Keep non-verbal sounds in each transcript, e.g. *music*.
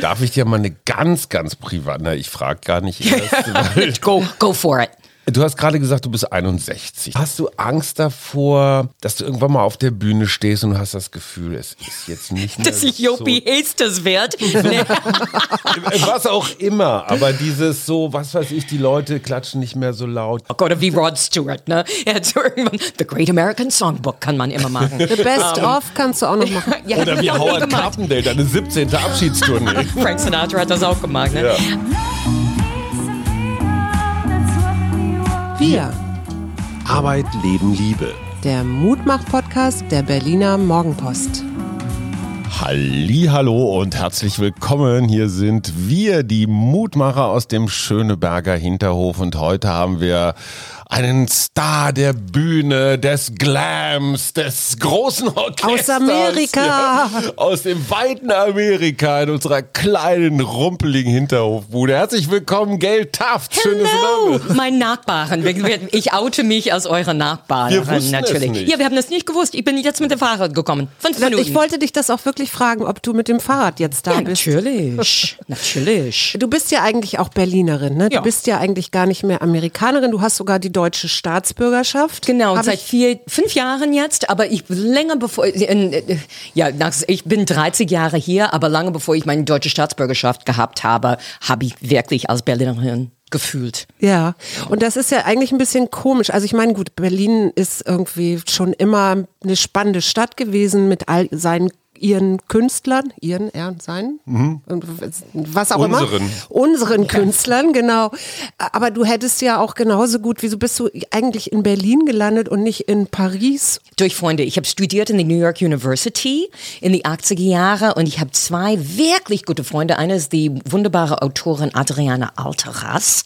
Darf ich dir mal eine ganz, ganz privat, na, ich frage gar nicht *laughs* erst. go, go for it. Du hast gerade gesagt, du bist 61. Hast du Angst davor, dass du irgendwann mal auf der Bühne stehst und du hast das Gefühl, es ist jetzt nicht *laughs* mehr Dass ich Jopi so, Hestes werde? Nee. *laughs* was auch immer, aber dieses so, was weiß ich, die Leute klatschen nicht mehr so laut. Oh Gott, wie Rod Stewart, ne? Er hat so irgendwann, The Great American Songbook kann man immer machen. The Best of kannst du auch noch machen. *laughs* Ja, Oder wie Howard. Carpendale, deine 17. Abschiedstournee. Frank Sinatra hat das auch gemacht, ne? Ja. Wir, Arbeit, Leben, Liebe. der Mutmach-Podcast der Berliner Morgenpost. Hallo und herzlich willkommen. Hier sind wir, die Mutmacher aus dem Schöneberger Hinterhof und heute haben wir einen Star der Bühne, des Glams, des großen Orchesters. Aus Amerika. Ja, aus dem weiten Amerika in unserer kleinen, rumpeligen Hinterhofbude. Herzlich willkommen, Gail Taft. Schönes Hello, Name. mein Nachbarn. Ich oute mich als eure Nachbarn. Wir wussten es natürlich. nicht. Ja, wir haben das nicht gewusst. Ich bin jetzt mit dem Fahrrad gekommen. Fünf Minuten. Ich wollte dich das auch wirklich fragen, ob du mit dem Fahrrad jetzt da ja, bist. natürlich. *laughs* natürlich. Du bist ja eigentlich auch Berlinerin, ne? Du Ja. bist ja eigentlich gar nicht mehr Amerikanerin. Du hast sogar die deutsche Staatsbürgerschaft. Genau, seit vier, fünf Jahren jetzt, aber ich länger bevor, in, äh, ja, nach, ich bin 30 Jahre hier, aber lange bevor ich meine deutsche Staatsbürgerschaft gehabt habe, habe ich wirklich als Berlinerin gefühlt. ja, und das ist ja eigentlich ein bisschen komisch. Also ich meine, gut, Berlin ist irgendwie schon immer eine spannende Stadt gewesen mit all seinen ihren Künstlern, ihren, er, seinen, und was auch immer. Unseren. Unseren Künstlern, genau. Aber du hättest ja auch genauso gut, wieso bist du eigentlich in Berlin gelandet und nicht in Paris? Durch Freunde. Ich habe studiert in der New York University in die 80er Jahre und ich habe zwei wirklich gute Freunde. Eine ist die wunderbare Autorin Adriana Alteras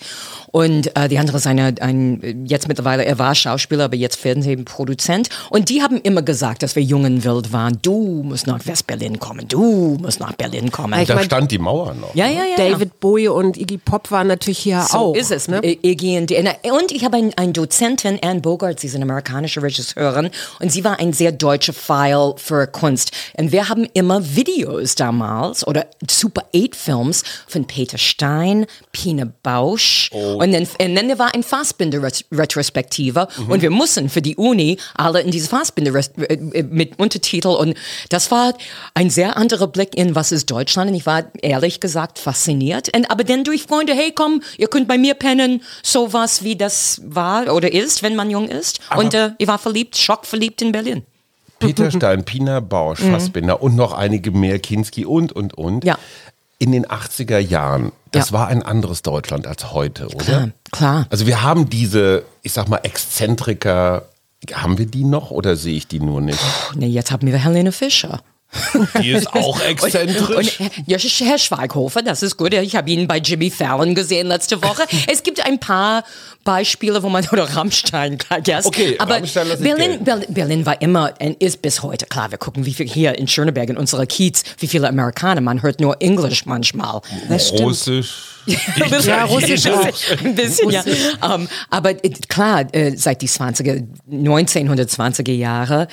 und äh, die andere ist eine, ein, jetzt mittlerweile, er war Schauspieler, aber jetzt Fernsehproduzent. Und die haben immer gesagt, dass wir jung und wild waren. Du musst nach West-Berlin kommen, du musst nach Berlin kommen. Ich Da mein- stand die Mauer noch. ja, ja, ja. ja. David Bowie und Iggy Pop waren natürlich hier So auch. ist es. Ne? Äh, Iggy und, und ich habe einen, einen Dozentin, Anne Bogart, sie ist eine amerikanische Regisseurin und sie war ein sehr deutscher Pfeil für Kunst. Und wir haben immer Videos damals oder Super 8 Films von Peter Stein, Pina Bausch und, dann, und dann war ein Fassbinder-Retrospektive und wir mussten für die Uni alle in diese Fassbinder äh, mit Untertitel und das war ein sehr anderer Blick in was ist Deutschland und ich war ehrlich gesagt fasziniert. Und, aber dann durch Freunde, hey komm, ihr könnt bei mir pennen, sowas wie das war oder ist, wenn man jung ist. und äh, ich war verliebt, schockverliebt in Berlin. *laughs* Peter Stein, Pina Bausch, Fassbinder und noch einige mehr, Kinski und, und, und. Ja. In den 80er Jahren, das Ja. war ein anderes Deutschland als heute, oder? Klar, klar. Also wir haben diese, ich sag mal, Exzentriker, haben wir die noch oder sehe ich die nur nicht? Nee, jetzt haben wir Helene Fischer. *laughs* Die ist auch exzentrisch. Und, ja, Herr Schweighofer, das ist gut. Ich habe ihn bei Jimmy Fallon gesehen letzte Woche. *laughs* es gibt ein paar Beispiele, wo man, *laughs* oder Rammstein, klar, yes. Okay, aber Rammstein Berlin. Berlin, Berlin war immer und ist bis heute, klar, wir gucken, wie viel hier in Schöneberg, in unserer Kiez, wie viele Amerikaner, man hört nur Englisch manchmal. Russisch. Ja, Russisch auch. Ein bisschen, ja. Ähm, aber äh, klar, äh, seit die 20er, 1920er Jahre,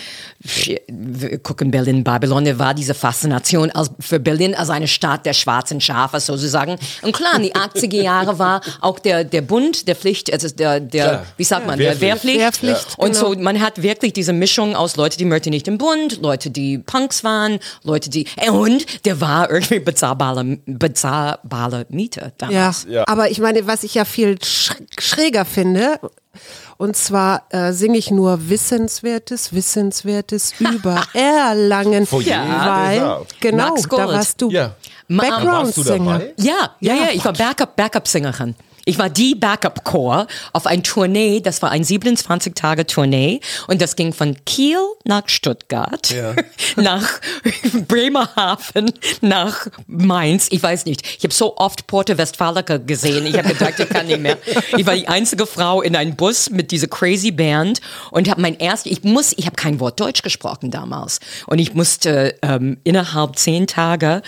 wir gucken Berlin, Babylon, war diese Faszination als, für Berlin als eine Stadt der schwarzen Schafe sozusagen. Und klar, in die 80er Jahre war auch der, der Bund, der Pflicht, also der, der Klar. wie sagt man, Wehrpflicht. der Wehrpflicht. Wehrpflicht, Und genau. so, man hat wirklich diese Mischung aus Leute, die möchten nicht im Bund, Leute, die Punks waren, Leute, die, äh, und der war irgendwie bezahrbare, bezahrbare Miete damals. Ja. aber ich meine, was ich ja viel sch schräger finde, und zwar äh, singe ich nur Wissenswertes, Wissenswertes *laughs* über Erlangen, Vor jedem weil genau, Max da warst du Ja. Background Warst du Singer. dabei? Ja, ja, ja, ich war Backup, Backup-Sängerin. Ich war die Backup-Chor auf ein Tournee, das war ein 27-Tage-Tournee und das ging von Kiel nach Stuttgart, *laughs* nach Bremerhaven, nach Mainz, ich weiß nicht. Ich habe so oft Porte Westfalica gesehen, ich habe gedacht, ich kann nicht mehr. Ich war die einzige Frau in einem Bus mit dieser crazy Band und habe mein erstes, ich muss, ich habe kein Wort Deutsch gesprochen damals und ich musste ähm, innerhalb zehn Tage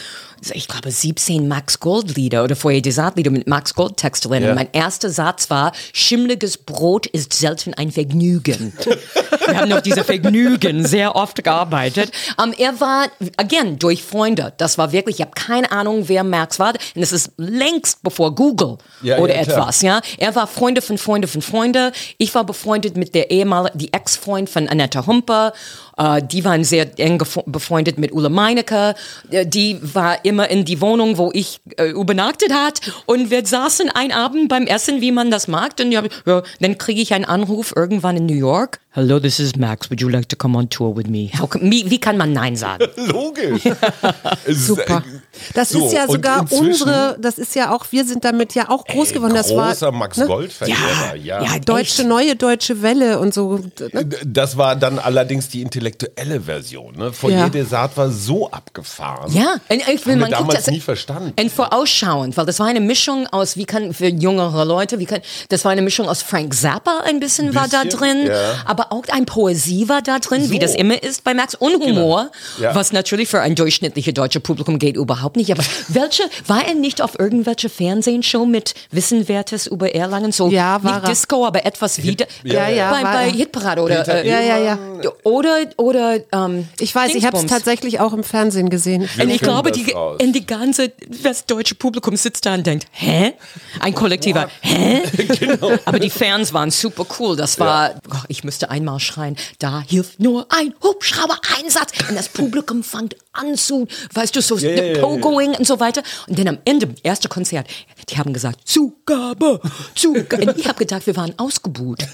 ich glaube, 17 Max Gold Lieder oder Foyer des Arts Lieder mit Max Gold Texte lernen. Ja. Mein erster Satz war, schimmliges Brot ist selten ein Vergnügen. *laughs* Wir haben noch diese Vergnügen sehr oft gearbeitet. Ähm, er war, again, durch Freunde. Das war wirklich, ich habe keine Ahnung, wer Max war. Und es ist längst bevor Google Ja, oder ja, klar. etwas, ja. Er war Freunde von Freunde von Freunde. Ich war befreundet mit der ehemaligen, die Ex-Freund von Annette Humper. Äh, die waren sehr eng befreundet mit Ulla Meinecke. Äh, Die war immer in die Wohnung, wo ich äh, übernachtet hat. Und wir saßen ein Abend beim Essen, wie man das mag. Und ja, ja, dann kriege ich einen Anruf irgendwann in New York. Hello, this is Max. Would you like to come on tour with me? How can, wie, wie kann man Nein sagen? *laughs* Logisch. *laughs* Super. äh, Das so, ist ja sogar unsere, das ist ja auch, wir sind damit ja auch groß geworden. Das war Großer Max ne? Gold-Verehrer, ja. ja, deutsche, neue deutsche Welle und so. Ne? Das war dann allerdings die intellektuelle Version. Ne? Foyer Ja. des Arts war so abgefahren. Ja, und ich will, man guckt damals das- nie verstanden. Und vorausschauend, weil das war eine Mischung aus, wie kann, für jüngere Leute, wie kann, das war eine Mischung aus Frank Zappa ein bisschen, war da Bisschen, drin, ja. aber auch ein Poesie war da drin, wie So. das immer ist bei Max, und Humor, Ja. was natürlich für ein durchschnittliches deutsches Publikum geht überhaupt nicht, aber welche, war er nicht auf irgendwelche Fernsehshow mit Wissenwertes über Erlangen, so, Ja, war nicht er. Disco, aber etwas wieder, ja, ja, bei, bei. Hitparade oder, äh, Ja, ja, ja. oder, oder, ähm, Ich weiß, ich habe es tatsächlich auch im Fernsehen gesehen. Und ich glaube, das die, in die ganze westdeutsche Publikum sitzt da und denkt, hä? Ein kollektiver, hä? *laughs* Genau. Aber die Fans waren super cool. Das war, oh, ich müsste einmal schreien, da hilft nur ein Hubschrauber-Einsatz. Und das Publikum fängt an zu, weißt du, so ja, ja, ja. Pogoing und so weiter. Und dann am Ende, erste Konzert, die haben gesagt, Zugabe, Zugabe. Und ich habe gedacht, wir waren ausgebuht. *laughs*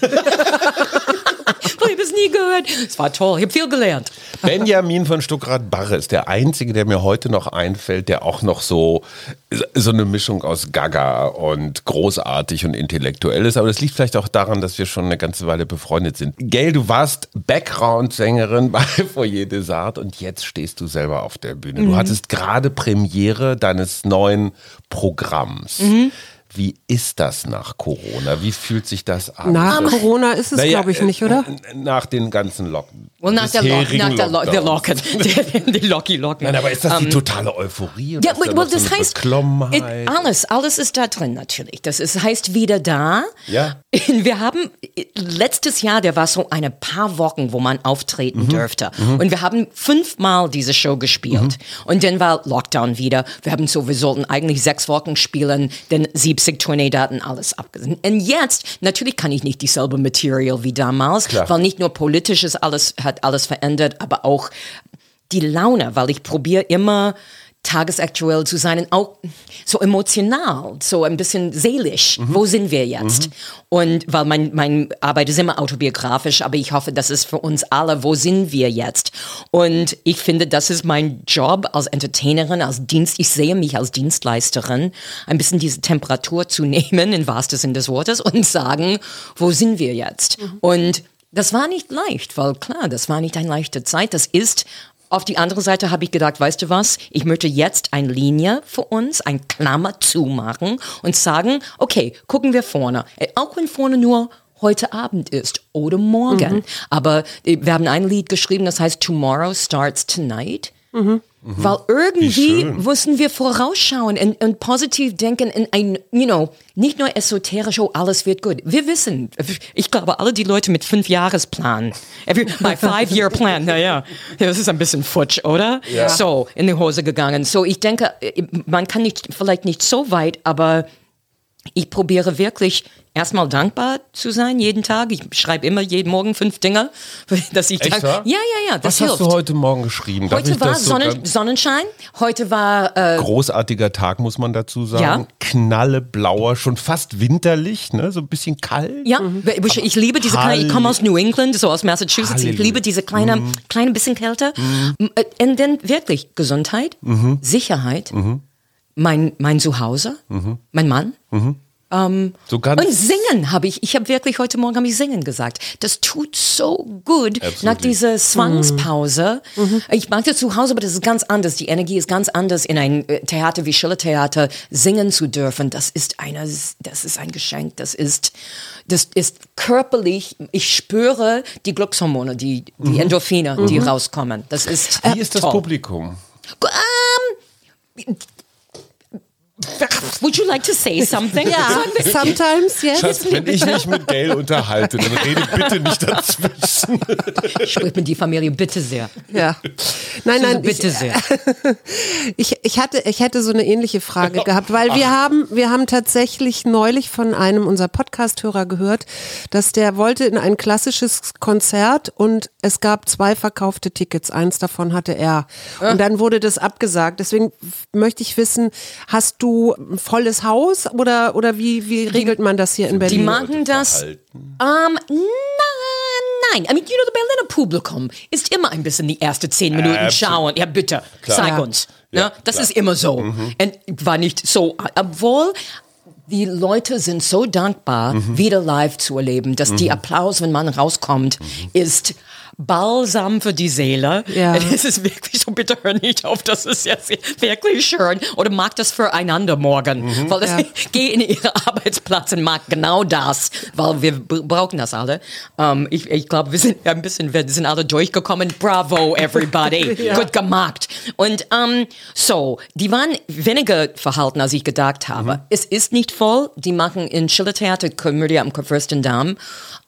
ich habe es nie gehört. Es war toll, ich habe viel gelernt. Benjamin von Stuckrad-Barre ist der einzige, der mir heute noch einfällt, der auch noch so, so eine Mischung aus Gaga und großartig und intellektuell ist. Aber das liegt vielleicht auch daran, dass wir schon eine ganze Weile befreundet sind. Gail, du warst Background-Sängerin *laughs* bei Foyer des Arts und jetzt stehst du selber auf der Bühne. Du hattest gerade Premiere deines neuen Programms. Wie ist das nach Corona? Wie fühlt sich das an? Nach Das- Corona ist es, Naja, glaube ich, nicht, oder? äh, Nach den ganzen Locken. Well, nach der, Lock, bisherigen nach der, Lo der Lockdowns. Locken, *laughs* die Locky Locken. Nein, aber ist das die totale Euphorie? oder Ja, well, well, das so heißt, it- alles, alles ist da drin natürlich. Das ist, heißt wieder da. Ja. Wir haben letztes Jahr, der war so eine paar Wochen, wo man auftreten dürfte. Und wir haben fünfmal diese Show gespielt. Und dann war Lockdown wieder. Wir haben so, wir sollten eigentlich sechs Wochen spielen, denn 70 Tourneedaten, alles abgesehen. Und jetzt, natürlich kann ich nicht dieselbe Material wie damals, Klar. weil nicht nur politisch ist alles, hat alles verändert, aber auch die Laune, weil ich probiere immer tagesaktuell zu sein und auch so emotional, so ein bisschen seelisch. Wo sind wir jetzt? Und weil mein, mein Arbeit ist immer autobiografisch, aber ich hoffe, das ist für uns alle, wo sind wir jetzt? Und ich finde, das ist mein Job als Entertainerin, als Dienst. Ich sehe mich als Dienstleisterin, ein bisschen diese Temperatur zu *laughs* nehmen, im wahrsten Sinne des Wortes, und sagen, wo sind wir jetzt? Und das war nicht leicht, weil klar, das war nicht eine leichte Zeit. Das ist auf die andere Seite habe ich gedacht, weißt du was, ich möchte jetzt eine Linie für uns, ein Klammer zumachen und sagen, okay, gucken wir vorne. Äh, Auch wenn vorne nur heute Abend ist oder morgen. Aber äh, wir haben ein Lied geschrieben, das heißt Tomorrow Starts Tonight. Weil irgendwie müssen wir vorausschauen und, und positiv denken in ein, you know, nicht nur esoterisch, oh, alles wird gut. Wir wissen, ich glaube, alle die Leute mit fünf Jahresplan, every, my *laughs* five year plan, naja, das ist ein bisschen futsch, oder? So, in die Hose gegangen. So, ich denke, man kann nicht, vielleicht nicht so weit, aber ich probiere wirklich erstmal dankbar zu sein jeden Tag. Ich schreibe immer jeden Morgen fünf Dinge, *laughs* dass ich Echt, dank- wahr? Ja, ja, ja, das Was hilft. hast du heute Morgen geschrieben? Ich Heute war so Sonnen ganz- Sonnenschein. Heute war äh, Großartiger Tag, muss man dazu sagen. Ja. Knalleblauer, schon fast winterlich, ne? so ein bisschen kalt. ja, ich, ich liebe diese kleine, ich komme aus New England, so aus Massachusetts. Ich Halleluja. liebe diese kleine, kleine bisschen Kälte. Äh, Und dann wirklich Gesundheit, Sicherheit, mein, mein Zuhause, mein Mann. So ganz Und singen habe ich. Ich habe wirklich heute Morgen habe ich singen gesagt. Das tut so gut Absolutely. nach dieser Zwangspause. Ich mag das zu Hause, aber das ist ganz anders. Die Energie ist ganz anders in ein äh, Theater wie Schillertheater singen zu dürfen. Das ist eine, das ist ein Geschenk. Das ist, das ist körperlich. Ich spüre die Glückshormone, die, die Endorphine, die rauskommen. Das ist Wie ist das toll. Publikum? Ähm, Would you like to say something? *laughs* Ja, sometimes, yes. Schatz, wenn ich mich mit Gail unterhalte, dann rede bitte nicht dazwischen. Sprich mit die Familie bitte sehr. Ja. Nein, nein, bitte ich, sehr. *laughs* ich, ich, hatte, ich hätte so eine ähnliche Frage gehabt, weil wir haben, wir haben tatsächlich neulich von einem unserer Podcast-Hörer gehört, dass der wollte in ein klassisches Konzert und es gab zwei verkaufte Tickets. Eins davon hatte er. Und dann wurde das abgesagt. Deswegen möchte ich wissen, hast du ein volles Haus oder, oder wie, wie regelt man das hier in Die Berlin? machen das. Ähm, nein, nein. I mean, you know, the Berliner Publikum ist immer ein bisschen die ersten zehn Minuten Absolut. schauen. Ja, bitte, zeig Ja. uns. Ne? Ja, das klar. ist immer so. Und war nicht so, obwohl die Leute sind so dankbar, wieder live zu erleben, dass die Applaus, wenn man rauskommt, ist Balsam für die Seele. Ja. *laughs* Es ist wirklich so, bitte hör nicht auf, das ist jetzt wirklich schön. Oder mag das füreinander morgen. Weil das, Ja. *laughs* geh in ihre Arbeitsplatz und mag genau das, weil wir brauchen das alle. Ähm, ich ich glaube, wir sind ein bisschen, wir sind alle durchgekommen. Bravo, everybody. *laughs* Gut gemacht. Und ähm, so, die waren weniger verhalten, als ich gedacht habe. Es ist nicht voll. Die machen in Schillertheater Komödie am Fürstendamm,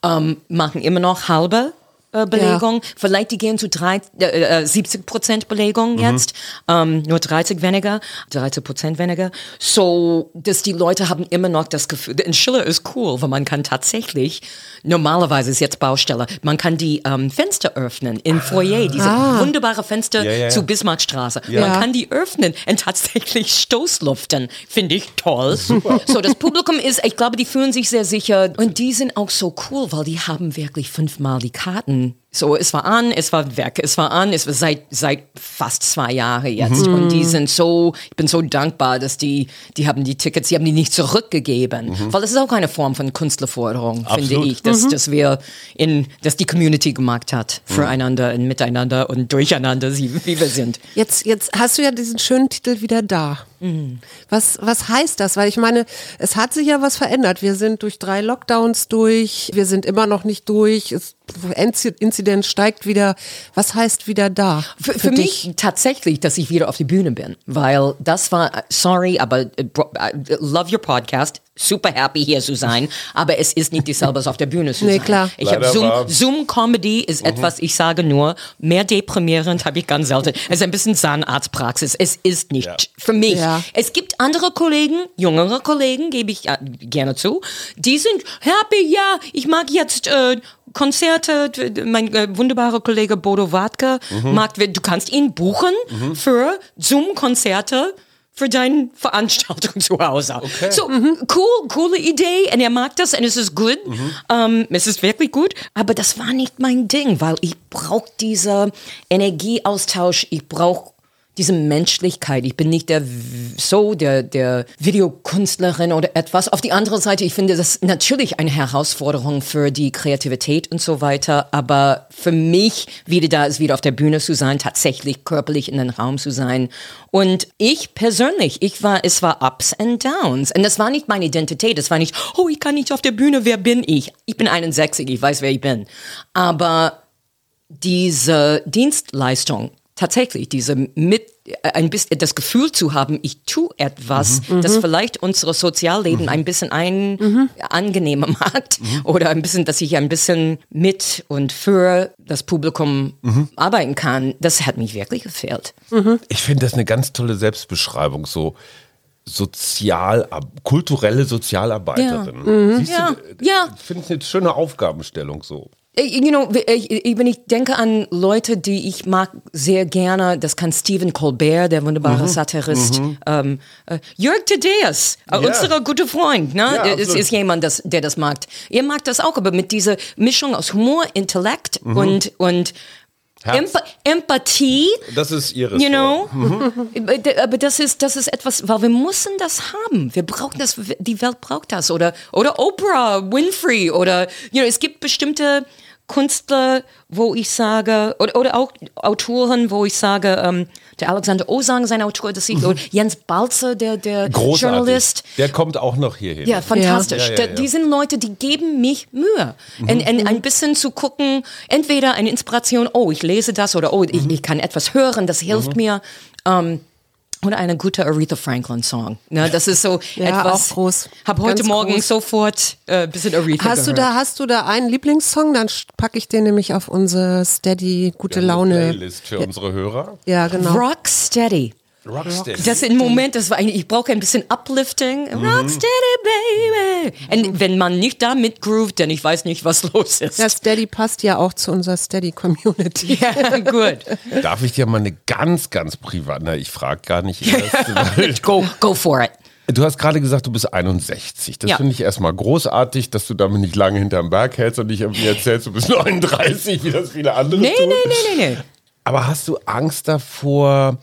ähm, machen immer noch halbe äh, Belegung. Vielleicht die gehen zu drei, äh, äh, 70 Prozent Belegung jetzt, ähm, nur 30 weniger, 30 Prozent weniger. So, dass die Leute haben immer noch das Gefühl, in Schiller ist cool, weil man kann tatsächlich, normalerweise ist jetzt Baustelle, man kann die ähm, Fenster öffnen im Foyer, diese wunderbare Fenster Ja, ja, ja. zu Bismarckstraße. Ja. Man kann die öffnen und tatsächlich Stoßluften. Finde ich toll. So, das Publikum ist, ich glaube, die fühlen sich sehr sicher und die sind auch so cool, weil die haben wirklich fünfmal die Karten. um, So, es war an, es war weg, es war an, es war seit, seit fast zwei Jahren jetzt. Und die sind so, ich bin so dankbar, dass die, die haben die Tickets, die haben die nicht zurückgegeben. Weil das ist auch eine Form von Künstlerforderung, finde ich, dass, dass wir in, dass die Community gemacht hat, füreinander und miteinander und durcheinander, wie wir sind. Jetzt, jetzt hast du ja diesen schönen Titel wieder da. Was, was heißt das? Weil ich meine, es hat sich ja was verändert. Wir sind durch drei Lockdowns durch, wir sind immer noch nicht durch, es, Inzi- Inzidenz steigt wieder. Was heißt wieder da? Für, für mich tatsächlich, dass ich wieder auf die Bühne bin, weil das war, sorry, aber äh, äh, love your podcast, super happy hier zu sein, aber es ist nicht dieselbe als *laughs* auf der Bühne zu Nee, sein. klar. Ich habe Zoom. Zoom Comedy ist etwas, ich sage nur, mehr deprimierend habe ich ganz selten. Es ist ein bisschen Zahnarztpraxis. Es ist nicht Ja. für mich. Ja. Es gibt andere Kollegen, jüngere Kollegen, gebe ich äh, gerne zu, die sind happy, ja, ich mag jetzt äh, Konzerte, mein äh, wunderbarer Kollege Bodo Wartke mag, du kannst ihn buchen für Zoom-Konzerte für deine Veranstaltung zu Hause. So, cool, coole Idee und er mag das und es ist gut. Ähm, es ist wirklich gut, aber das war nicht mein Ding, weil ich brauche diese Energieaustausch, ich brauche diese Menschlichkeit. Ich bin nicht der so der der Videokünstlerin oder etwas. Auf die andere Seite, ich finde das natürlich eine Herausforderung für die Kreativität und so weiter. Aber für mich wieder da ist wieder auf der Bühne zu sein, tatsächlich körperlich in den Raum zu sein. Und ich persönlich, ich war, es war Ups and Downs. Und das war nicht meine Identität. Das war nicht, oh, ich kann nicht auf der Bühne. Wer bin ich? Ich bin 61. Ich weiß, wer ich bin. Aber diese Dienstleistung, tatsächlich, diese mit, äh, ein bisschen das Gefühl zu haben, ich tue etwas, das vielleicht unsere Sozialleben ein bisschen ein, angenehmer macht oder ein bisschen, dass ich ein bisschen mit und für das Publikum arbeiten kann, das hat mich wirklich gefehlt. Ich finde das eine ganz tolle Selbstbeschreibung, so sozial, kulturelle Sozialarbeiterin. Siehst Ja. du, Ja. Ich finde es eine schöne Aufgabenstellung so. Äh, You know, ich, ich- wenn ich denke an Leute, die ich mag sehr gerne, das kann Stephen Colbert, der wunderbare Satirist, ähm, äh, Jörg Thaddeus, äh, Ja. unser guter Freund, ne? Ja, es absolut. ist jemand, das, der das mag. Er mag das auch, aber mit dieser Mischung aus Humor, Intellekt und, und Herz. Emp Empathie, Das ist ihre You know? Aber das ist, das ist etwas, weil wir müssen das haben. Wir brauchen das, die Welt braucht das. Oder, oder Oprah, Winfrey oder, you know, es gibt bestimmte Künstler, wo ich sage, oder, oder auch Autoren, wo ich sage, ähm, der Alexander Osang, sein Autor, das ich, oder Jens Balzer, der, der Großartig. Journalist. Der kommt auch noch hierhin. Ja, fantastisch. Ja, ja, ja. Die sind Leute, die geben mich Mühe. Und, und ein bisschen zu gucken, entweder eine Inspiration, oh, ich lese das oder oh, ich, ich kann etwas hören, das hilft mir. Ähm, Oder eine gute Aretha Franklin Song. Ne, das ist so Ja, etwas. auch groß. Hab heute Ganz Morgen groß. sofort äh, ein bisschen Aretha Hast du gehört. da, hast du da einen Lieblingssong? Dann packe ich den nämlich auf unsere Steady gute Laune. Playlist für unsere Hörer. Ja, genau. Rock Steady. Rocksteady. Das im Moment, das war eigentlich, ich brauche ein bisschen Uplifting. Mhm. Rocksteady, baby. Und wenn man nicht da mitgroovt, dann ich weiß nicht, was los ist. Ja, Steady passt ja auch zu unserer Steady-Community. Ja, gut. Darf ich dir mal eine ganz, ganz privat, na, ich frage gar nicht erst. *laughs* Go, go for it. Du hast gerade gesagt, du bist 61. Das Ja. finde ich erstmal großartig, dass du damit nicht lange hinterm Berg hältst und nicht irgendwie erzählst, du bist *laughs* 39, wie das viele andere Nee, tun. nee, nee, nee, nee. Aber hast du Angst davor,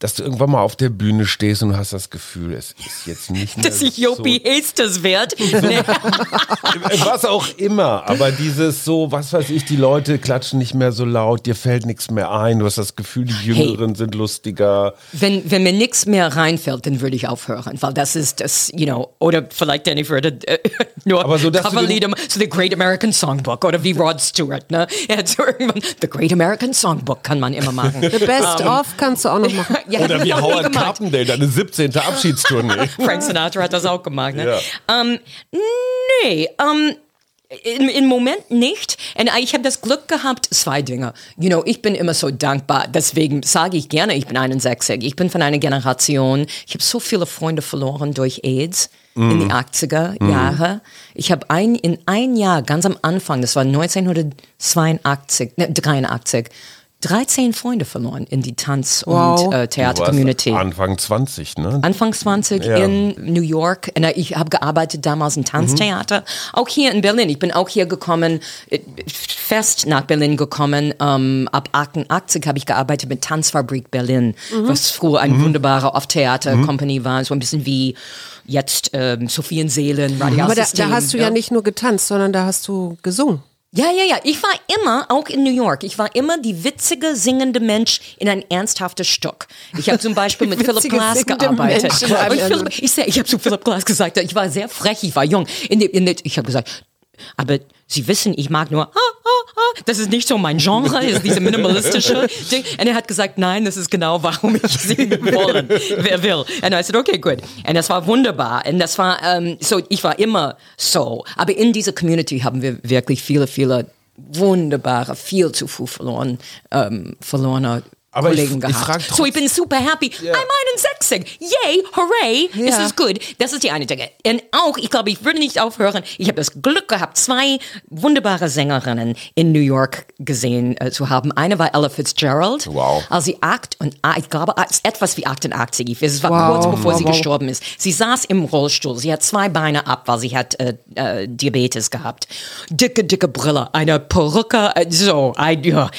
dass du irgendwann mal auf der Bühne stehst und du hast das Gefühl, es ist jetzt nicht mehr *laughs* Dass ich Jopi Hestes werd. *laughs* Nee. so, *laughs* was auch immer, aber dieses so, was weiß ich, die Leute klatschen nicht mehr so laut, dir fällt nichts mehr ein, du hast das Gefühl, die Jüngeren sind lustiger. Wenn, wenn mir nichts mehr reinfällt, dann würde ich aufhören, weil das ist das, you know, oder vielleicht dann ich würde äh, nur Aber so, dass du Coverlieder, so The Great American Songbook oder wie Rod Stewart, ne? Er hat so irgendwann, The Great American Songbook kann man immer machen. The Best of kannst du auch noch machen. Ja, Oder wie Howard. Carpendale, deine 17. Abschiedstournee. *laughs* Frank Sinatra hat das auch gemacht. Ne? Ja. Ähm, nee, ähm, im, im Moment nicht. Und ich habe das Glück gehabt, zwei Dinge. You know, ich bin immer so dankbar. Deswegen sage ich gerne, ich bin 61. Ich bin von einer Generation. Ich habe so viele Freunde verloren durch AIDS in die 80er Jahre. Ich habe ein, in ein Jahr, ganz am Anfang, das war 1982, ne, 83, 13 Freunde verloren in die Tanz- Wow. und äh, Theater-Community. Anfang 20, ne? Anfang 20 Ja. in New York. Und ich habe gearbeitet damals im Tanztheater. Auch hier in Berlin. Ich bin auch hier gekommen, äh, fest nach Berlin gekommen. Ähm, ab 88 habe ich gearbeitet mit Tanzfabrik Berlin, was früher eine wunderbare Off-Theater-Company war. So ein bisschen wie jetzt ähm, Sophienseelen, Aber da, da hast du ja nicht nur getanzt, sondern da hast du gesungen. Ja, ja, ja. Ich war immer, auch in New York, ich war immer die witzige, singende Mensch in ein ernsthaftes Stück. Ich habe zum Beispiel *laughs* mit Philip Glass gearbeitet. Mensch in einem Und Philip, ich ich habe zu Philip Glass gesagt, ich war sehr frech, ich war jung. In in ich habe gesagt, aber Sie wissen, ich mag nur, ah, ah, ah. das ist nicht so mein Genre, *laughs* ist diese minimalistische Ding. Und er hat gesagt, nein, das ist genau, warum ich singen *laughs* wollen, wer will. Und I said, okay, gut. Und das war wunderbar. Und das war, ähm, so, ich war immer so. Aber in dieser Community haben wir wirklich viele, viele wunderbare, viel zu früh verloren, ähm, verlorene Aber ich- Kollegen ich gehabt. frag so, ich bin super happy. I'm 61. Yay, hooray. Es Ja. ist gut. Das ist die eine Dinge. Und auch, ich glaube, ich würde nicht aufhören. Ich habe das Glück gehabt, zwei wunderbare Sängerinnen in New York gesehen äh, zu haben. Eine war Ella Fitzgerald. Wow. Als sie acht und ich glaube, etwas wie 88. Es war Wow. kurz bevor sie Wow, wow. gestorben ist. Sie saß im Rollstuhl. Sie hat zwei Beine ab, weil sie hat äh, äh, Diabetes gehabt. Dicke, dicke Brille, eine Perücke, äh, so, ein, ja.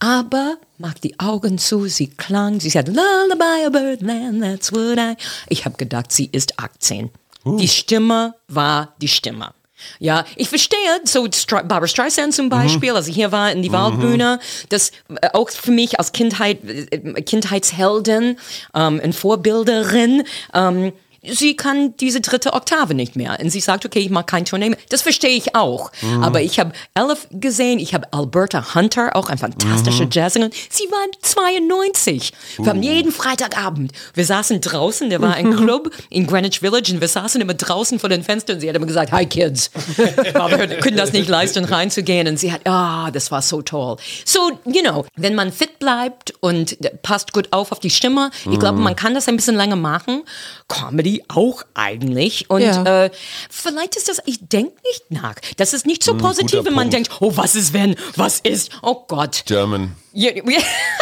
Aber macht die Augen zu, sie klang, sie sagt, Lullaby of Birdland, that's what I... Ich habe gedacht, sie ist 18. Die Stimme war die Stimme. Ja, ich verstehe, so Barbara Streisand zum Beispiel, als ich hier war in die Waldbühne, das äh, auch für mich als Kindheit, äh, Kindheitsheldin ähm, und Vorbilderin, ähm, sie kann diese dritte Oktave nicht mehr. Und sie sagt, okay, ich mag kein Tournee mehr. Das verstehe ich auch. Aber ich habe Elf gesehen, ich habe Alberta Hunter, auch eine fantastische Jazzsängerin. Sie war 92. Wir haben jeden Freitagabend, wir saßen draußen, der war ein Club in Greenwich Village und wir saßen immer draußen vor den Fenstern und sie hat immer gesagt, hi Kids. *laughs* Aber wir können das nicht leisten, reinzugehen. Und sie hat, ah, das war so toll. So, you know, wenn man fit bleibt und passt gut auf auf die Stimme, ich glaube, man kann das ein bisschen länger machen. Comedy auch eigentlich. Und Ja. äh, vielleicht ist das, ich denke nicht nach. Das ist nicht so positiv, guter wenn man Punkt. denkt, oh, was ist wenn, was ist, oh Gott. German.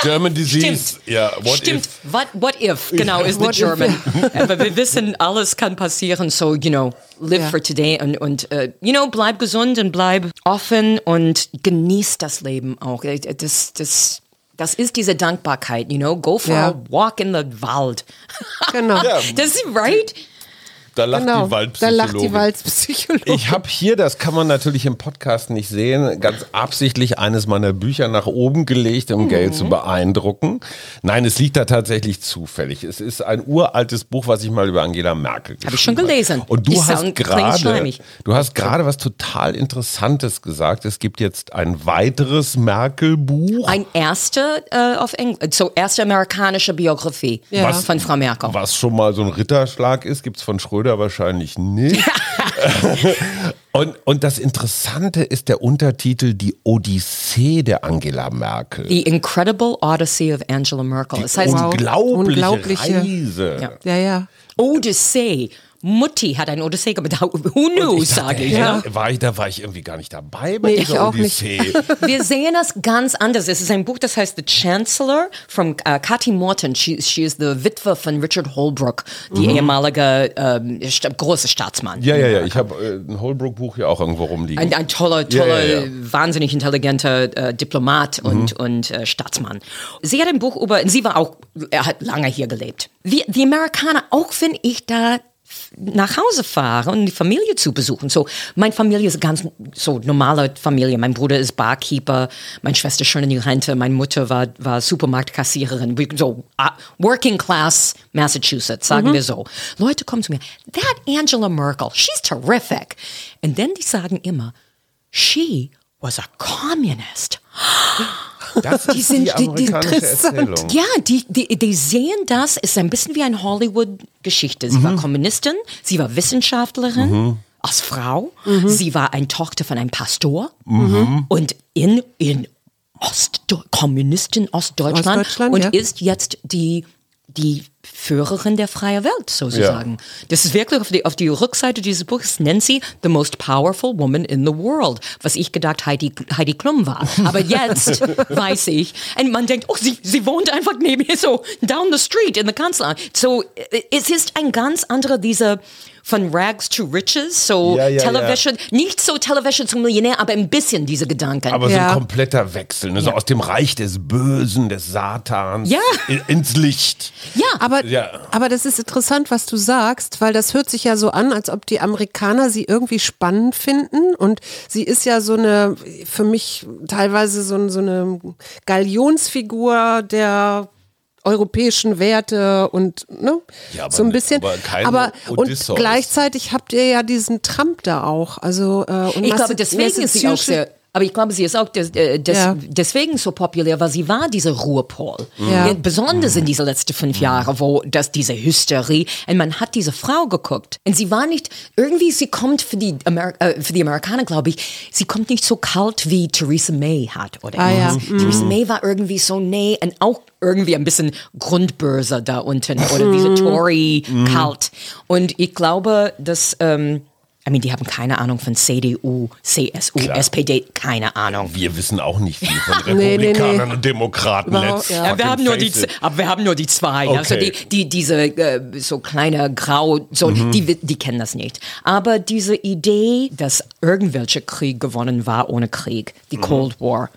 German disease. Stimmt. Ja, what Stimmt. if? What, what if, genau, ist the if, German. *laughs* Aber wir wissen, alles kann passieren, so, you know, live Ja. for today und, und äh, you know, bleib gesund und bleib offen und genieß das Leben auch. Äh, Das, das, das ist diese Dankbarkeit, you know, go for Ja. a walk in the Wald. Genau. Ja. *laughs* Das ist right. Da lacht genau, die Waldpsychologin. Da lacht die Waldpsychologin. Ich habe hier, das kann man natürlich im Podcast nicht sehen, ganz absichtlich eines meiner Bücher nach oben gelegt, um Geld Mhm. zu beeindrucken. Nein, es liegt da tatsächlich zufällig. Es ist ein uraltes Buch, was ich mal über Angela Merkel geschrieben Hab ich schon gelesen. Und du Die hast gerade, du hast gerade was total Interessantes gesagt. Es gibt jetzt ein weiteres Merkel-Buch. Ein erster äh, auf Englisch, so erste amerikanische Biografie Ja. was von Frau Merkel. Was schon mal so ein Ritterschlag ist, gibt es von Schröder wahrscheinlich nicht. *laughs* und, und das Interessante ist der Untertitel Die Odyssee der Angela Merkel. The Incredible Odyssey of Angela Merkel. Das heißt, unglaubliche, Unglaubliche- Reise. Ja. ja, ja. Odyssee. Mutti hat ein Odyssee gemacht. *laughs* Who knew, sage ich. Ja. war ich, da war ich irgendwie gar nicht dabei bei Nee, ich dieser auch nicht. Odyssee. *laughs* Wir sehen das ganz anders. Es ist ein Buch, das heißt The Chancellor von uh, Cathy Morton. She, she is the Witwe von Richard Holbrooke, die ehemalige ähm, sta große Staatsmann. Mhm. Ja, ja, ja. Ich habe äh, ein Holbrook-Buch hier auch irgendwo rumliegen. Ein, ein toller, toller, ja, ja. wahnsinnig intelligenter äh, Diplomat und, und äh, Staatsmann. Sie hat ein Buch über, sie war auch, er hat lange hier gelebt. Wir, die Amerikaner, auch wenn ich da nach Hause fahre und die Familie zu besuchen. So, meine Familie ist ganz so normale Familie. Mein Bruder ist Barkeeper, meine Schwester schon in die Rente, meine Mutter war, war Supermarktkassiererin. So, uh, working class Massachusetts, sagen wir so. Leute kommen zu mir, that Angela Merkel, she's terrific. Und dann die sagen immer, she was a communist. *gasps* Das ist die, sind- die- die interessant. Erzählung. Ja, die, die, die sehen das, ist ein bisschen wie eine Hollywood-Geschichte. Sie war Kommunistin, sie war Wissenschaftlerin. Als Frau, sie war eine Tochter von einem Pastor und in, in Ost Kommunistin Ostdeutschland, Ostdeutschland, und ja. ist jetzt die, die Führerin der freien Welt, sozusagen. Das ist wirklich auf die, auf die Rückseite dieses Buches nennt sie The Most Powerful Woman in the World, was ich gedacht Heidi, Heidi Klum war. Aber jetzt *laughs* weiß ich, und man denkt, oh, sie, sie wohnt einfach neben mir, so down the street in the Kanzlei. So, äh, es ist ein ganz anderer, dieser von Rags to Riches, so Ja, ja, Television, nicht so Television zum Millionär, aber ein bisschen diese Gedanken. Aber so Ja. ein kompletter Wechsel, ne? so aus dem Reich des Bösen, des Satans Ja. in, ins Licht. ja, Aber, Ja. aber das ist interessant, was du sagst, weil das hört sich ja so an, als ob die Amerikaner sie irgendwie spannend finden. Und sie ist ja so eine, für mich teilweise so, ein- so eine Galionsfigur der europäischen Werte und ne, Ja, aber so ein ne- bisschen. aber aber und gleichzeitig habt ihr ja diesen Trump da auch. Also äh, und Ich glaube, Massa- deswegen ist sie auch sehr. Aber ich glaube, sie ist auch des, äh, des, Ja. deswegen so populär, weil sie war diese Ruhepol. Ja. Besonders in diese letzten fünf Jahre, wo das diese Hysterie und man hat diese Frau geguckt und sie war nicht irgendwie, sie kommt für die Amer äh, für die Amerikaner, glaube ich, sie kommt nicht so kalt wie Theresa May hat oder Ah, ja. irgendwas. Theresa May war irgendwie so nee und auch irgendwie ein bisschen Grundbörse da unten oder diese Tory kalt und ich glaube, dass ähm, I mean, die haben keine Ahnung von CDU, CSU, Klar. SPD, keine Ahnung. Wir wissen auch nicht viel von *laughs* Nee, nee, Republikanern nee. und Demokraten. Let's ja. Ja, wir haben nur die, aber wir haben nur die zwei. Also Okay. die, die, diese äh, so kleine Grau, so Mhm. die, die kennen das nicht. Aber diese Idee, dass irgendwelcher Krieg gewonnen war ohne Krieg, die Mhm. Cold War,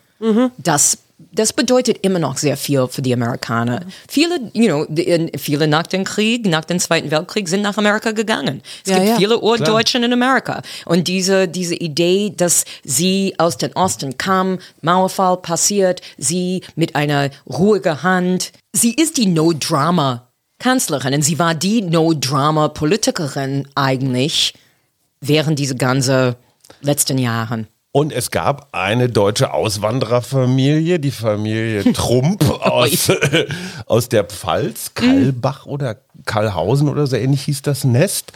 das das bedeutet immer noch sehr viel für die Amerikaner. Viele, you know, in- viele nach dem Krieg, nach dem Zweiten Weltkrieg sind nach Amerika gegangen. Es Ja, gibt ja. viele Urdeutschen in Amerika. Und diese, diese Idee, dass sie aus dem Osten kam, Mauerfall passiert, sie mit einer ruhigen Hand, sie ist die No-Drama Kanzlerin und sie war die No-Drama Politikerin eigentlich während diese ganzen letzten Jahren. Und es gab eine deutsche Auswandererfamilie, die Familie *laughs* Trump aus, *laughs* aus der Pfalz, Kalbach oder Karlhausen oder so ähnlich hieß das Nest.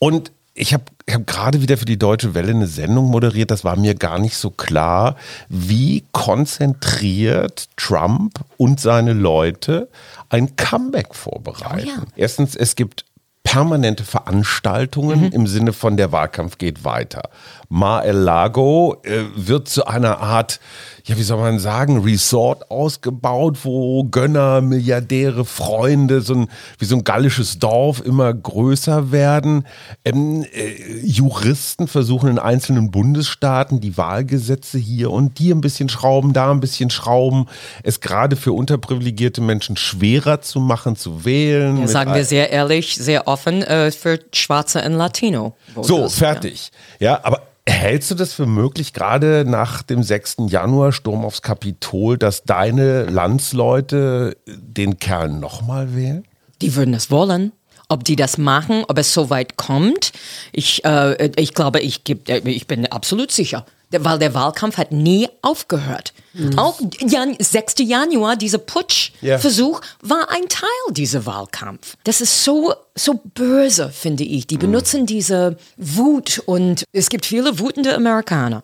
Und ich habe ich hab gerade wieder für die Deutsche Welle eine Sendung moderiert, das war mir gar nicht so klar, wie konzentriert Trump und seine Leute ein Comeback vorbereiten. Oh ja. Erstens, es gibt permanente Veranstaltungen im Sinne von der Wahlkampf geht weiter. Mar-el-Lago äh, wird zu einer Art, ja, wie soll man sagen, Resort ausgebaut, wo Gönner, Milliardäre, Freunde, so ein, wie so ein gallisches Dorf immer größer werden. Ähm, äh, Juristen versuchen in einzelnen Bundesstaaten die Wahlgesetze hier und die ein bisschen schrauben, da ein bisschen schrauben, es gerade für unterprivilegierte Menschen schwerer zu machen, zu wählen. Ja, sagen wir sehr ehrlich, sehr offen äh, für Schwarze und Latino. So, fertig. Ja. aber hältst du das für möglich, gerade nach dem 6. Januar Sturm aufs Kapitol, dass deine Landsleute den Kerl nochmal wählen? Die würden das wollen. Ob die das machen, ob es so weit kommt, ich, äh, ich glaube, ich, geb, äh, ich bin absolut sicher. Weil der Wahlkampf hat nie aufgehört. Auch Jan, 6. Januar, dieser Putschversuch, war ein Teil dieser Wahlkampf. Das ist so, so böse, finde ich. Die benutzen diese Wut und es gibt viele wutende Amerikaner.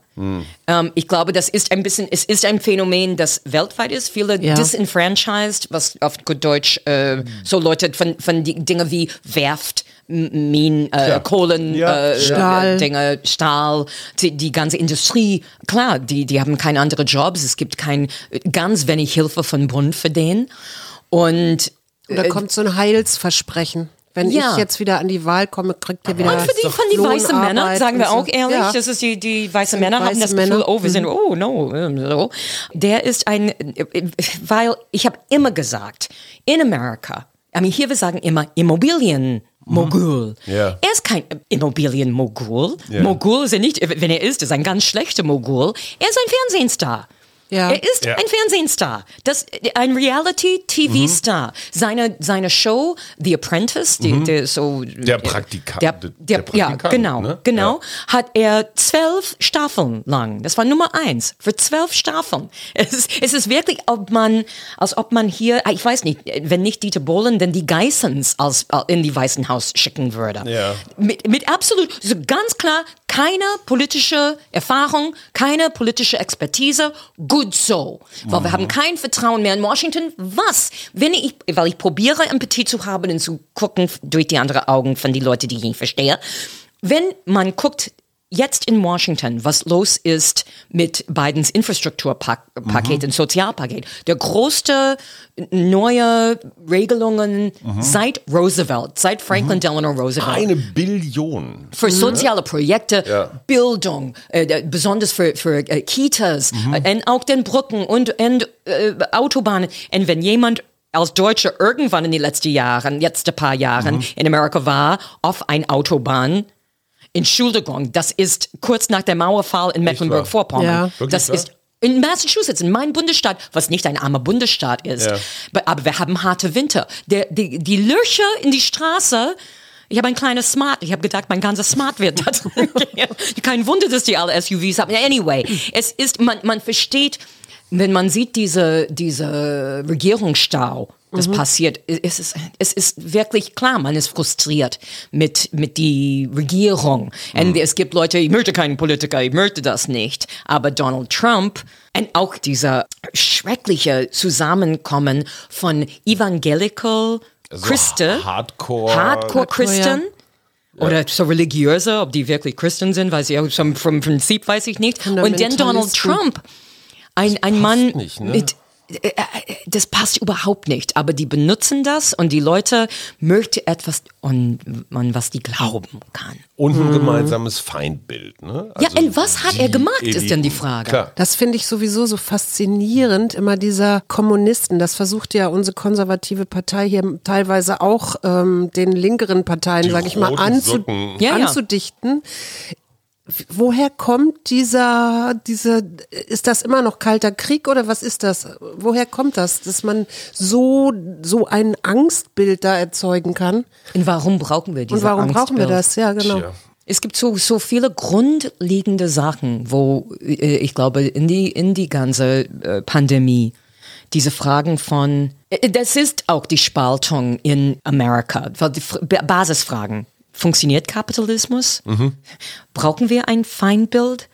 Ähm, ich glaube, das ist ein bisschen, es ist ein Phänomen, das weltweit ist. Viele Ja. disenfranchised, was auf gut Deutsch, äh, so Leute von, von die Dinge wie Werft, Minen, äh, Ja. Kohlen, Ja. äh, Stahl. Dinge, Stahl, die, die ganze Industrie, klar, die, die haben keine anderen Jobs, es gibt kein, ganz wenig Hilfe von Bund für den. Und Und da kommt so ein Heilsversprechen. Wenn Ja. ich jetzt wieder an die Wahl komme, kriegt ihr wieder. Und für die, von die weißen Männer, sagen wir und auch so. ehrlich, Ja. das ist die, die weißen Männer haben weiße das Gefühl, Männer. oh, wir sind, oh, no, ähm, so. Der ist ein, äh, weil ich habe immer gesagt, in Amerika, I mean, hier wir sagen immer Immobilienmogul. Ja. Er ist kein Immobilienmogul. Ja. Mogul ist er nicht, wenn er ist, ist er ein ganz schlechter Mogul. Er ist ein Fernsehstar. Ja. Er ist Ja. ein Fernsehstar, das, ein Reality-TV-Star. Seine, seine Show, The Apprentice, die, der so... Der Praktikant. Der, Der der, ja, Praktikant, genau, ne? genau. Hat er zwölf Staffeln lang. Das war Nummer eins für zwölf Staffeln. *laughs* Es ist, es ist wirklich, ob man, als ob man hier, ich weiß nicht, wenn nicht Dieter Bohlen, dann die Geissens als, äh, in die Weißen Haus schicken würde. Ja. Mit, mit absolut, so ganz klar, keine politische Erfahrung, keine politische Expertise. Gut so. Weil wir haben kein Vertrauen mehr in Washington. Was? Wenn ich, weil ich probiere, Empathie zu haben und zu gucken durch die anderen Augen von den Leuten, die ich nicht verstehe. Wenn man guckt, jetzt in Washington, was los ist mit Bidens Infrastrukturpaket und Sozialpaket. Der größte neue Regelungen seit Roosevelt, seit Franklin Delano Roosevelt Eine Billion. für soziale Projekte, Ja. Bildung, äh, besonders für, für äh, Kitas, äh, und auch den Brücken und, und äh, Autobahnen. Und wenn jemand als Deutscher irgendwann in den letzten Jahren, letzte paar Jahren in Amerika war, auf ein Autobahn, Entschuldigung, das ist kurz nach dem Mauerfall in Mecklenburg-Vorpommern. Ja. Das wahr? ist in Massachusetts, in meinem Bundesstaat, was nicht ein armer Bundesstaat ist, Ja. aber, aber wir haben harte Winter. Der, die, die Löcher in die Straße, ich habe ein kleines Smart, ich habe gedacht, mein ganzes Smart wird da drin *laughs* gehen. Kein Wunder, dass die alle SUVs haben. Anyway, es ist, man, man versteht, wenn man sieht diese, diese Regierungsstau, das passiert, es ist, es ist wirklich klar, man ist frustriert mit, mit die Regierung. Und es gibt Leute, ich möchte keinen Politiker, ich möchte das nicht. Aber Donald Trump und auch dieser schreckliche Zusammenkommen von Evangelical Christen, Hardcore. Hardcore Christen, oder so religiöse, ob die wirklich Christen sind, weiß ich auch, vom, vom Prinzip weiß ich nicht. Und dann Donald. Trump, ein, ein Mann nicht, ne? mit das passt überhaupt nicht, aber die benutzen das und die Leute möchten etwas, und man, was die glauben kann. Und ein gemeinsames Feindbild. Ne? Ja, Also und was hat er gemacht, ist dann die Eliten. Frage. Klar. Das finde ich sowieso so faszinierend, immer dieser Kommunisten. Das versucht ja unsere konservative Partei hier teilweise auch ähm, den linkeren Parteien, sage ich mal, anzu Socken. Ja, ja. Woher kommt dieser, diese, ist das immer noch kalter Krieg oder was ist das? Woher kommt das, dass man so, so ein Angstbild da erzeugen kann? Und warum brauchen wir diese Und warum brauchen wir Angstbild? das? Ja, genau. Tja. Es gibt so, so viele grundlegende Sachen, wo äh, ich glaube, in die, in die ganze äh, Pandemie, diese Fragen von, äh, das ist auch die Spaltung in Amerika, die Basisfragen. Funktioniert Kapitalismus? Brauchen wir ein Feindbild?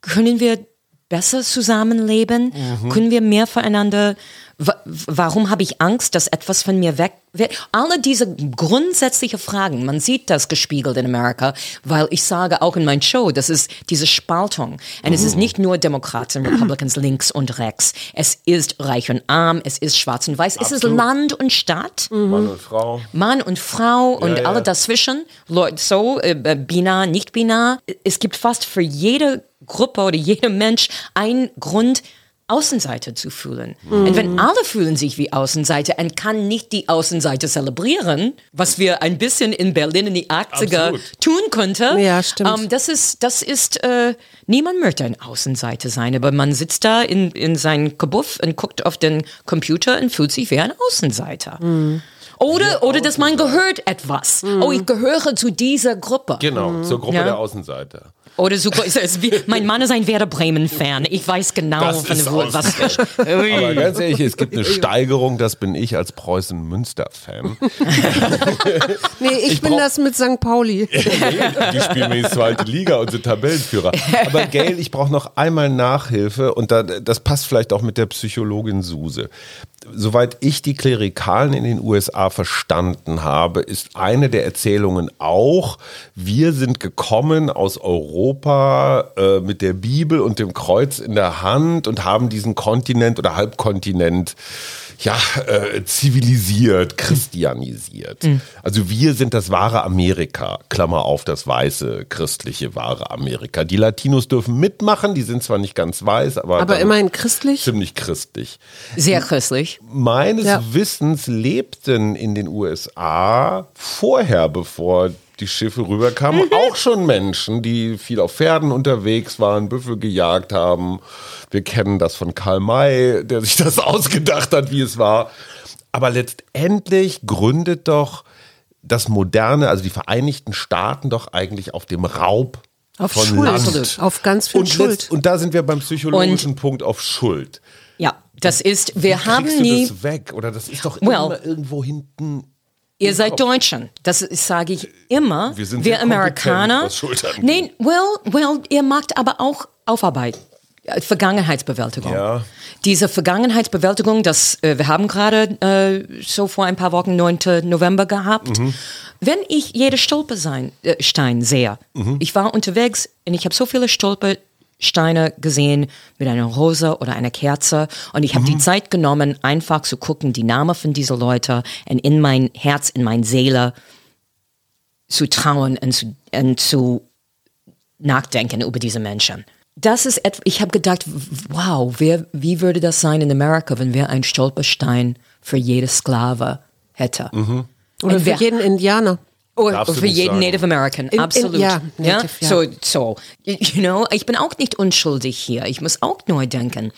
Können wir besser zusammenleben? Können wir mehr füreinander? Wa- Warum habe ich Angst, dass etwas von mir weg wird? Alle diese grundsätzlichen Fragen, man sieht das gespiegelt in Amerika, weil ich sage auch in meiner Show, das ist diese Spaltung. Und es ist nicht nur Democrats und Republicans links und rechts. Es ist reich und arm, es ist schwarz und weiß, es ist Land und Stadt. Mann und Frau. Mann und Frau und ja. alle dazwischen, Leute, so, äh, äh, binar, nicht binar. Es gibt fast für jede Gruppe oder jeder Mensch einen Grund, Außenseiter zu fühlen. Und wenn alle fühlen sich wie Außenseiter und kann nicht die Außenseiter zelebrieren, was wir ein bisschen in Berlin in die 80er Absolut. tun könnte, Ja, stimmt. ähm, das ist, das ist, äh, niemand möchte ein Außenseiter sein, aber man sitzt da in, in seinem Kabuff und guckt auf den Computer und fühlt sich wie ein Außenseiter. Oder, oder dass man gehört etwas. Oh, ich gehöre zu dieser Gruppe. Genau, zur Gruppe Ja. der Außenseiter. Oder so, es ist wie, mein Mann ist ein Werder Bremen-Fan. Ich weiß genau, Das von ist wo, was. Aber ganz ehrlich, es gibt eine Steigerung, das bin ich als Preußen-Münster-Fan. *laughs* Nee, ich, bin brauch- das mit St. Pauli. *laughs* Die spielen mir die zweite Liga und sind Tabellenführer. Aber Gail, ich brauche noch einmal Nachhilfe und da, das passt vielleicht auch mit der Psychologin Suse. Soweit ich die Klerikalen in den USA verstanden habe, ist eine der Erzählungen auch, wir sind gekommen aus Europa äh, mit der Bibel und dem Kreuz in der Hand und haben diesen Kontinent oder Halbkontinent ja, äh, zivilisiert, christianisiert. Also wir sind das wahre Amerika, Klammer auf das weiße, christliche wahre Amerika. Die Latinos dürfen mitmachen, die sind zwar nicht ganz weiß, aber, Aber immerhin christlich. ziemlich christlich. Sehr christlich. Meines Ja. Wissens lebten in den USA vorher, bevor die Schiffe rüberkamen, auch schon Menschen, die viel auf Pferden unterwegs waren, Büffel gejagt haben. Wir kennen das von Karl May, der sich das *laughs* ausgedacht hat, wie es war. Aber letztendlich gründet doch das moderne, also die Vereinigten Staaten doch eigentlich auf dem Raub Auf von Schuld. Land. Auf ganz viel Und, Schuld. letzt- und da sind wir beim psychologischen Punkt auf Schuld. Ja, das ist, wir haben Kriegst du nie, das weg? Oder das ist doch Well, immer irgendwo hinten. Ihr seid Deutschen. Das sage ich immer. Wir sind sehr Amerikaner. Nein, well, well, ihr macht aber auch Aufarbeit. Äh, Vergangenheitsbewältigung. Ja. Diese Vergangenheitsbewältigung, das äh, wir haben gerade äh, so vor ein paar Wochen 9. November gehabt. Mhm. Wenn ich jede Stolperstein äh, Stein sehe, Mhm. ich war unterwegs und ich habe so viele Stolpersteine gesehen mit einer Rose oder einer Kerze und ich habe Mhm. die Zeit genommen, einfach zu gucken, die Namen von dieser Leute und in mein Herz, in meine Seele zu trauen und zu, und zu nachdenken über diese Menschen. Das ist etwas, ich habe gedacht, wow, wer, wie würde das sein in Amerika, wenn wir einen Stolperstein für jede Sklave hätte? Mhm. Oder Und für wir- jeden Indianer. Oder du für jeden sagen. Native American, in- absolut. ja, Native, ja. So, so, you know, ich bin auch nicht unschuldig hier. Ich muss auch neu denken.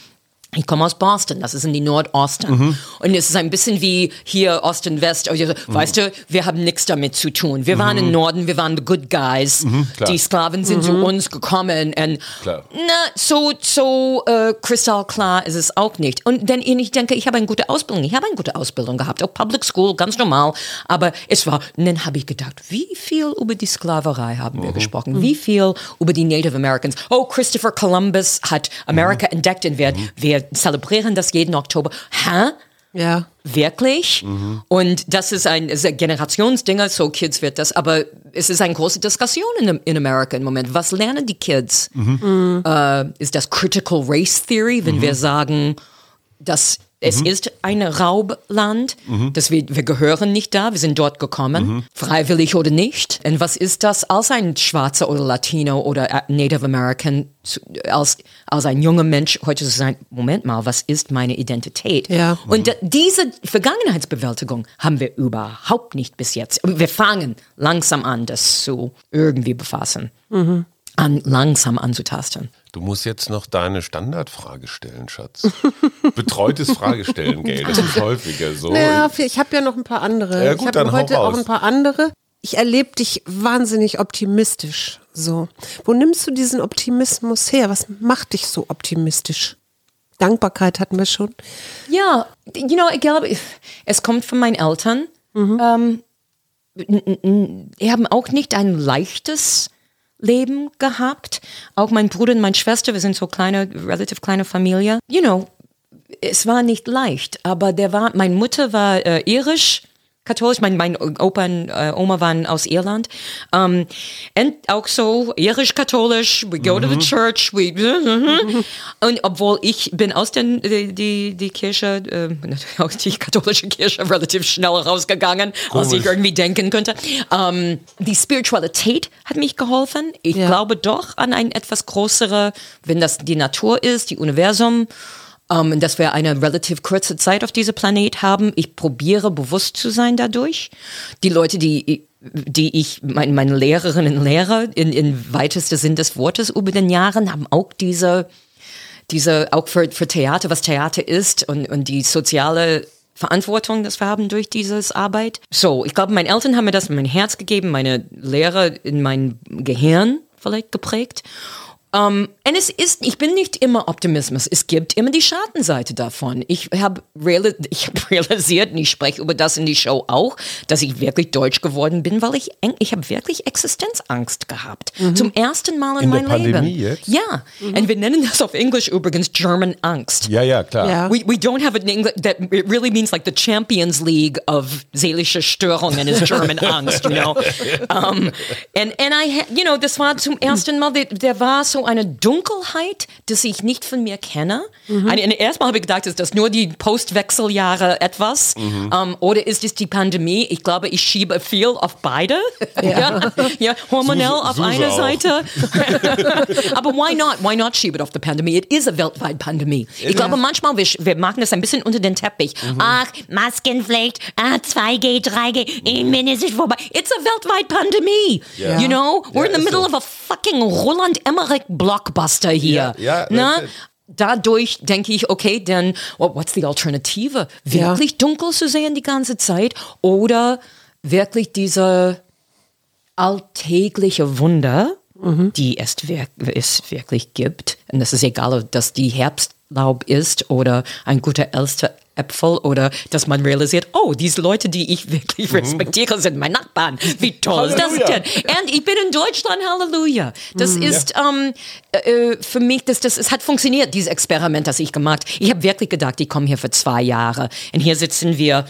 Ich komme aus Boston, das ist in die Nordosten. Mhm. Und es ist ein bisschen wie hier Osten West. Also, Weißt du, wir haben nichts damit zu tun. Wir waren im Norden, wir waren the good guys. Mhm. die Sklaven sind zu uns gekommen. Und Klar. na, so, so äh, kristallklar ist es auch nicht. Und denn ich denke, ich habe eine gute Ausbildung. Ich habe eine gute Ausbildung gehabt, auch Public School, ganz normal. Aber es war, und dann habe ich gedacht, wie viel über die Sklaverei haben wir gesprochen? Wie viel über die Native Americans? Oh, Christopher Columbus hat Amerika entdeckt und wir, wir zelebrieren das jeden Oktober. Hä? Ja. Wirklich? Und das ist ein, ist ein Generationsding, so Kids wird das, aber es ist eine große Diskussion in, in Amerika im Moment. Was lernen die Kids? Äh, ist das Critical Race Theory, wenn wir sagen, dass es ist ein Raubland, dass wir, wir gehören nicht da, wir sind dort gekommen, freiwillig oder nicht. Und was ist das als ein Schwarzer oder Latino oder äh, Native American, als, als ein junger Mensch heute zu sein, Moment mal, was ist meine Identität? Ja. Und diese Vergangenheitsbewältigung haben wir überhaupt nicht bis jetzt. Wir fangen langsam an, das zu irgendwie befassen. An, langsam anzutasten. Du musst jetzt noch deine Standardfrage stellen, Schatz. *laughs* Betreutes Fragestellen, Gail. Das ist *laughs* häufiger so. Ja, ich habe ja noch ein paar andere. Ja, gut, ich habe heute auch ein paar andere. Ich erlebe dich wahnsinnig optimistisch. So. Wo nimmst du diesen Optimismus her? Was macht dich so optimistisch? Dankbarkeit hatten wir schon. Ja, you know, ich glaube, es kommt von meinen Eltern. Ähm, n- n- die haben auch nicht ein leichtes Leben gehabt. Auch mein Bruder und meine Schwester, wir sind so kleine, relativ kleine Familie. You know, es war nicht leicht, aber der war, meine Mutter war äh, irisch. Katholisch, mein, mein Opa und äh, Oma waren aus Irland. Um, und auch so irisch-katholisch, we go to the church, we, *laughs* und obwohl ich bin aus den, die, die, die Kirche, äh, natürlich *laughs* auch die katholische Kirche relativ schnell rausgegangen, als ich Komisch. irgendwie denken könnte. Um, die Spiritualität hat mich geholfen. Ich Ja. glaube doch an ein etwas größere, wenn das die Natur ist, die Universum, ähm, dass wir eine relativ kurze Zeit auf diesem Planet haben. Ich probiere bewusst zu sein dadurch. Die Leute, die die ich, mein, meine Lehrerinnen und Lehrer in, in weitester Sinn des Wortes über den Jahren haben auch diese, diese auch für, für Theater, was Theater ist und, und die soziale Verantwortung, das wir haben durch dieses Arbeit. So, ich glaube, meine Eltern haben mir das in mein Herz gegeben, meine Lehrer in mein Gehirn vielleicht geprägt. Um, und es ist, ich bin nicht immer Optimismus. Es gibt immer die Schattenseite davon. Ich habe reali hab *laughs* realisiert, und ich spreche über das in die Show auch, dass ich wirklich deutsch geworden bin, weil ich, ich habe wirklich Existenzangst gehabt. Mhm. Zum ersten Mal in, in meinem Leben. Jetzt? Ja. Mhm. Und wir nennen das auf Englisch übrigens German Angst. Ja, ja, klar. Yeah. We, we don't have it in English, that it really means like the Champions League of seelische Störungen is German *laughs* Angst, you know. Um, and, and I, you know, das war zum ersten Mal, der, der war so eine Dunkelheit, dass ich nicht von mir kenne. Mhm. Eine, erstmal habe ich gedacht, ist das nur die Postwechseljahre etwas mhm. um, oder ist es die Pandemie? Ich glaube, ich schiebe viel auf beide. Ja, *laughs* ja, ja hormonell Suse, auf einer Seite. *laughs* Aber why not? Why not schiebe auf die Pandemie? It is a weltweit Pandemie. Ich ja. glaube, manchmal, wir, wir machen das ein bisschen unter den Teppich. Mhm. Ach, Maskenpflicht, ah, 2G, 3G, mhm. ist es vorbei. It's a weltweit Pandemie. Yeah. You know? We're in the middle so. of a fucking Roland Emmerich Blockbuster hier. Ja, ja, ne? Dadurch denke ich, okay, dann, well, what's the Alternative? Wirklich ja. dunkel zu sehen die ganze Zeit oder wirklich diese alltägliche Wunder, mhm. die es, es wirklich gibt. Und es ist egal, ob das die Herbstlaub ist oder ein guter Elster Äpfel oder dass man realisiert, oh, diese Leute, die ich wirklich mhm. respektiere, sind meine Nachbarn. Wie toll ist das denn? Und ich bin in Deutschland, Halleluja. Das mhm, ist ja. ähm, äh, für mich, das, das, es hat funktioniert, dieses Experiment, das ich gemacht. Ich habe wirklich gedacht, ich komme hier für zwei Jahre. Und hier sitzen wir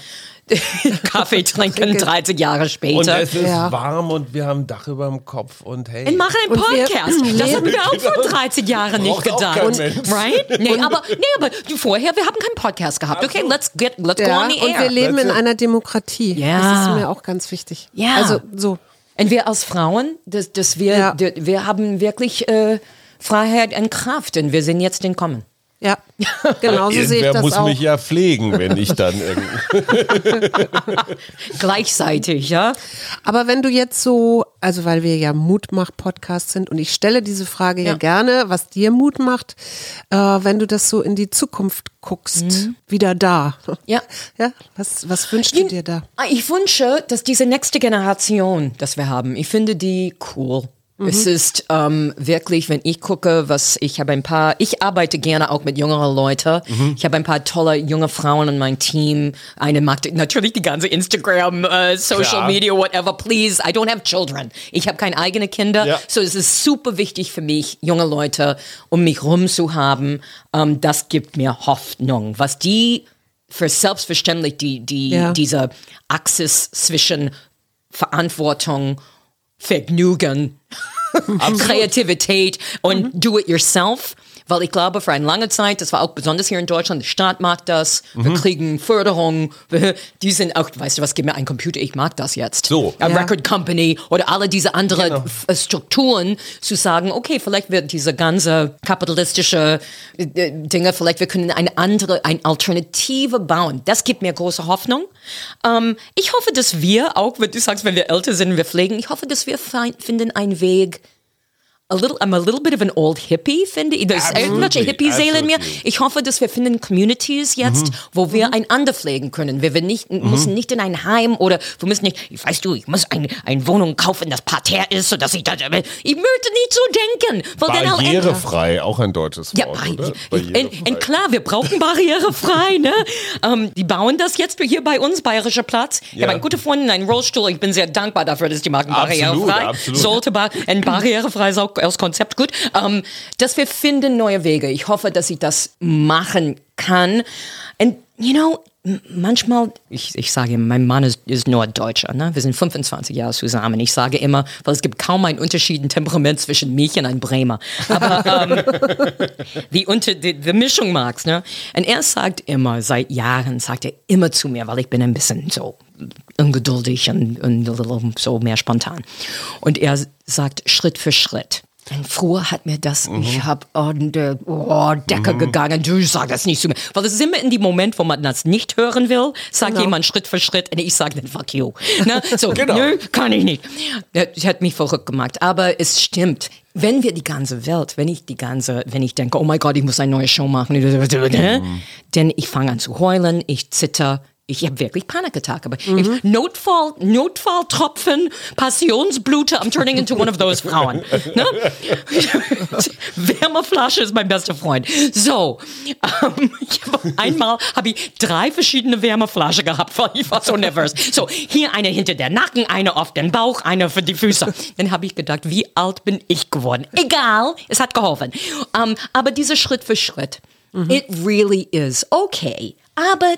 *laughs* Kaffee trinken 30 Jahre später. Und es ist ja. warm und wir haben ein Dach über dem Kopf und hey. Und machen einen Podcast. Wir, *clears throat* das haben wir auch vor 30 Jahren nicht gedacht. Und, right? Nee, aber, nee, aber vorher, wir haben keinen Podcast gehabt. Okay, let's get, let's ja, go on the air. Und wir leben in einer Demokratie. Ja. Das ist mir auch ganz wichtig. Ja. Also, so. Und wir als Frauen, dass, dass wir, ja. wir haben wirklich äh, Freiheit und Kraft und wir sind jetzt in Kommen. Ja, *laughs* genau so sehe ich das muss auch. mich ja pflegen, wenn ich dann *laughs* *laughs* gleichzeitig, ja. Aber wenn du jetzt so, also weil wir ja Mutmach-Podcast sind und ich stelle diese Frage ja, ja gerne, was dir Mut macht, äh, wenn du das so in die Zukunft guckst, mhm. wieder da. Ja. Ja, was, was wünschst du dir da? Ich wünsche, dass diese nächste Generation, das wir haben, ich finde die cool. Mhm. Es ist ähm, wirklich, wenn ich gucke, was ich habe ein paar, ich arbeite gerne auch mit jüngeren Leuten. Mhm. Ich habe ein paar tolle junge Frauen in meinem Team. Eine macht natürlich die ganze Instagram, uh, Social Klar. Media, whatever. Please, I don't have children. Ich habe keine eigenen Kinder. Ja. So es ist super wichtig für mich, junge Leute um mich rum zu haben. Um, das gibt mir Hoffnung. Was die für selbstverständlich die, die, ja. diese Axis zwischen Verantwortung Vergnügen, Kreativität und mhm. Do-it-yourself weil ich glaube, für eine lange Zeit, das war auch besonders hier in Deutschland, der Staat mag das, mhm. wir kriegen Förderung, die sind auch, weißt du was, gib mir einen Computer, ich mag das jetzt. So. A ja. Record Company oder alle diese anderen genau. Äh, Strukturen zu sagen, okay, vielleicht wird diese ganze kapitalistische äh, Dinge, vielleicht wir können eine andere, eine Alternative bauen. Das gibt mir große Hoffnung. Ähm, ich hoffe, dass wir auch, wenn du sagst, wenn wir älter sind, wir pflegen, ich hoffe, dass wir finden einen Weg, a little, I'm a little bit of an old hippie, finde ich. Da ist irgendwelche Hippie-Seele in mir. Ich hoffe, dass wir finden Communities jetzt, mhm. wo wir mhm. einander pflegen können. Wir, wir nicht, mhm. müssen nicht in ein Heim oder wir müssen nicht, weißt du, ich muss eine, eine Wohnung kaufen, das Parterre ist, sodass ich da, ich möchte nicht so denken. Barrierefrei, auch ein deutsches Wort, ja, oder? Und, und klar, wir brauchen barrierefrei, ne? um, die bauen das jetzt hier bei uns, Bayerischer Platz. Ich ja. habe einen guten Freund, einen Rollstuhl. Ich bin sehr dankbar dafür, dass die machen barrierefrei. Absolut, Sollte bar ein barrierefrei sein als Konzept gut, ähm, dass wir finden neue Wege. Ich hoffe, dass ich das machen kann. And you know, manchmal, ich, ich sage, mein Mann ist, ist Norddeutscher, ne? wir sind 25 Jahre zusammen. Ich sage immer, weil es gibt kaum einen Unterschied im Temperament zwischen mich und einem Bremer. Aber ähm, *laughs* die, unter, die, die Mischung mag's. Ne? Und er sagt immer, seit Jahren sagt er immer zu mir, weil ich bin ein bisschen so ungeduldig und, und so mehr spontan. Und er sagt Schritt für Schritt. Und früher hat mir das, ich habe an der oh, Decke gegangen, du sag das nicht zu mir. Weil es ist immer in dem Moment, wo man das nicht hören will, sagt Genau. jemand Schritt für Schritt und ich sage dann fuck you. Ne? So, *laughs* Genau. nö, kann ich nicht. Das hat mich verrückt gemacht. Aber es stimmt. Wenn wir die ganze Welt, wenn ich die ganze, wenn ich denke, oh mein Gott, ich muss eine neue Show machen, ne? denn ich fange an zu heulen, ich zitter, ich habe wirklich Panikattack, aber Mhm. ich, Notfall, Notfalltropfen, Passionsblute, I'm turning into one of those Frauen. Ne? *laughs* Wärmeflasche ist mein bester Freund. So, ähm, hab, einmal habe ich drei verschiedene Wärmeflaschen gehabt, weil ich war so nervös. So, hier eine hinter der Nacken, eine auf den Bauch, eine für die Füße. Dann habe ich gedacht, wie alt bin ich geworden? Egal, es hat geholfen. Ähm, aber diese Schritt für Schritt, it really is okay. Aber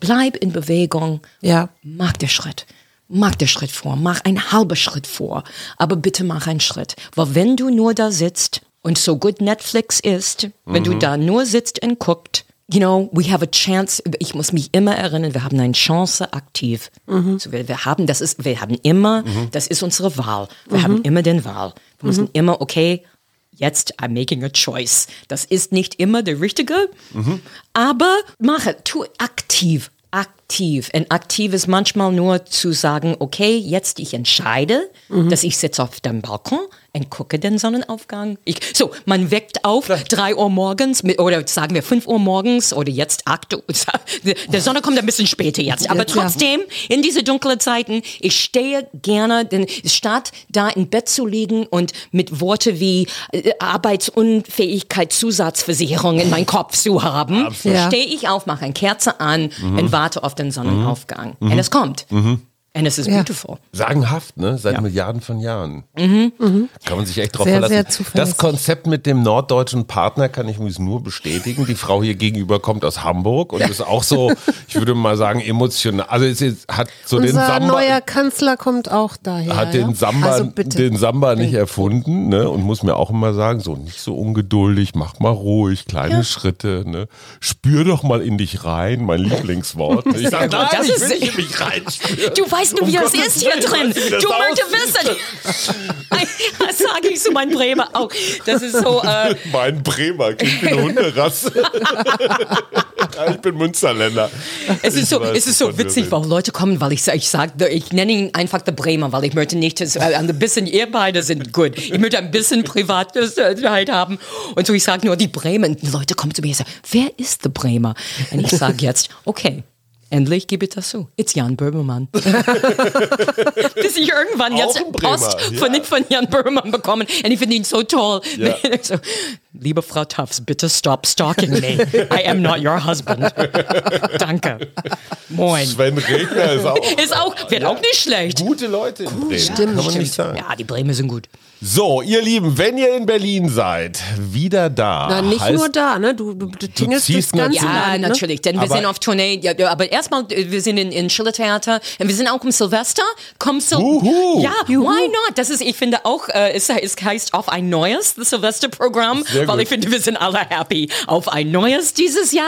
bleib in Bewegung. Ja. Mach den Schritt. Mach den Schritt vor. Mach einen halben Schritt vor. Aber bitte mach einen Schritt. Weil wenn du nur da sitzt und so gut Netflix ist, wenn du da nur sitzt und guckt, you know, we have a chance. Ich muss mich immer erinnern, wir haben eine Chance aktiv. So, wir, wir haben, das ist, wir haben immer, das ist unsere Wahl. Wir haben immer den Wahl. Wir müssen immer, okay, jetzt I'm making a choice. Das ist nicht immer der richtige, aber mache, tu aktiv, aktiv. Und aktiv ist manchmal nur zu sagen, okay, jetzt ich entscheide, dass ich sitze auf dem Balkon und gucke den Sonnenaufgang. Ich, so, man weckt auf, drei Uhr morgens, oder sagen wir fünf Uhr morgens oder jetzt acht Uhr. *laughs* Der Sonne kommt ein bisschen später jetzt, aber trotzdem, in diese dunklen Zeiten, ich stehe gerne, denn statt da im Bett zu liegen und mit Worte wie äh, Arbeitsunfähigkeitszusatzversicherung in meinem Kopf zu haben, Ja. stehe ich auf, mache eine Kerze an und warte auf den Sonnenaufgang. Und es kommt. Und es ist Ja. beautiful. Sagenhaft, ne? Seit Milliarden von Jahren. Kann man sich echt drauf Sehr, verlassen. sehr das Konzept mit dem norddeutschen Partner kann ich übrigens nur bestätigen. Die Frau hier gegenüber kommt aus Hamburg und ist auch so, ich würde mal sagen, emotional. Also es ist, hat so den Unser Samba. neuer Kanzler kommt auch daher. hat den ja? Samba, Also den Samba nicht erfunden ne? und muss mir auch immer sagen, so nicht so ungeduldig, mach mal ruhig, kleine Schritte, ne? spür doch mal in dich rein, mein *laughs* Lieblingswort. Ich sag, gut. nein, Das ich ist- will nicht in mich reinspüren. Du weißt nur, Um wie das Gottes ist hier Willen, drin. weißt du, Du aussieht? wissen. Das *laughs* sage ich zu meinem Bremer auch. Das ist so, äh, *laughs* Mein Bremer klingt wie eine Hunderasse. *laughs* ich bin Münsterländer. es ist Ich so, weiß, es ist so witzig, weil Leute kommen, weil ich sage, ich, sag, ich nenne ihn einfach der Bremer, weil ich möchte nicht, dass, äh, ein bisschen, ihr beide sind gut. Ich möchte ein bisschen Privatheit haben. Und so, ich sage nur, die Bremen. Die Leute kommen zu mir und sagen, wer ist der Bremer? Und ich sage jetzt, okay. Endlich gebe ich das zu. It's Jan Böhmermann. *laughs* Bis ich irgendwann jetzt Post ja. von, von Jan Böhmermann bekommen. Und ich finde ihn so toll. Ja. *laughs* so, Liebe Frau Tufts, bitte stop stalking me. I am not your husband. *laughs* Danke. Moin. Sven Regner ist auch Ist auch, wird auch nicht schlecht. gute Leute in Bremen. stimmt, Kann man stimmt. nicht sagen. Ja, die Bremer sind gut. So, ihr Lieben, wenn ihr in Berlin seid, wieder da. Na, nicht heißt, nur da, ne? Du, du, du tingelst ziehst das ganze natürlich- Ja, Land, ne? natürlich, denn wir Aber- sind auf Tournee. Ja, ja, aber erstmal, äh, wir sind in, in Schillertheater und wir sind auch im Silvester. Komm Sil Wuhu. Ja, why not? Das ist, ich finde auch, äh, es, es heißt auf ein neues, das Silvesterprogramm, weil gut. ich finde, wir sind alle happy auf ein neues dieses Jahr.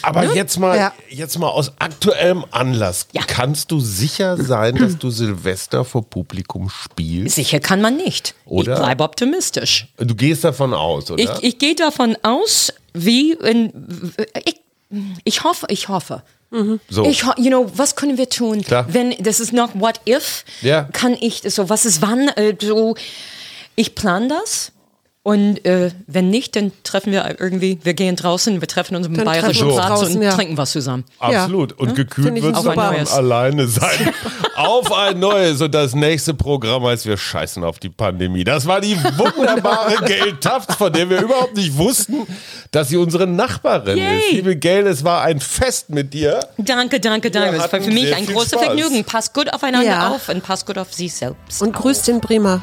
Aber jetzt mal, Ja. jetzt mal aus aktuellem Anlass. Ja. Kannst du sicher sein, dass du Silvester vor Publikum spielst? Sicher kann man nicht. Oder? Ich bleibe optimistisch. Du gehst davon aus, oder? Ich, ich gehe davon aus, wie in, ich, ich hoffe, ich hoffe. so. Ich, you know, was können wir tun? Klar. Wenn das ist noch What if, Ja. kann ich so was ist wann äh, so. Ich plane das und äh, wenn nicht, dann treffen wir irgendwie. Wir gehen draußen, wir treffen uns im Dann bayerischen Platz und ja. trinken was zusammen. Absolut. Und gekühlt Finde ich wird es vom alleine sein. *laughs* auf ein neues. Und das nächste Programm heißt Wir scheißen auf die Pandemie. Das war die wunderbare *laughs* Gail Taft, von der wir überhaupt nicht wussten, dass sie unsere Nachbarin Yay. ist. Liebe Gail, es war ein Fest mit dir. Danke, danke, danke. Das war für mich ein großes. Vergnügen. Passt gut aufeinander Ja. auf und passt gut auf Sie selbst. Und grüßt den Bremer.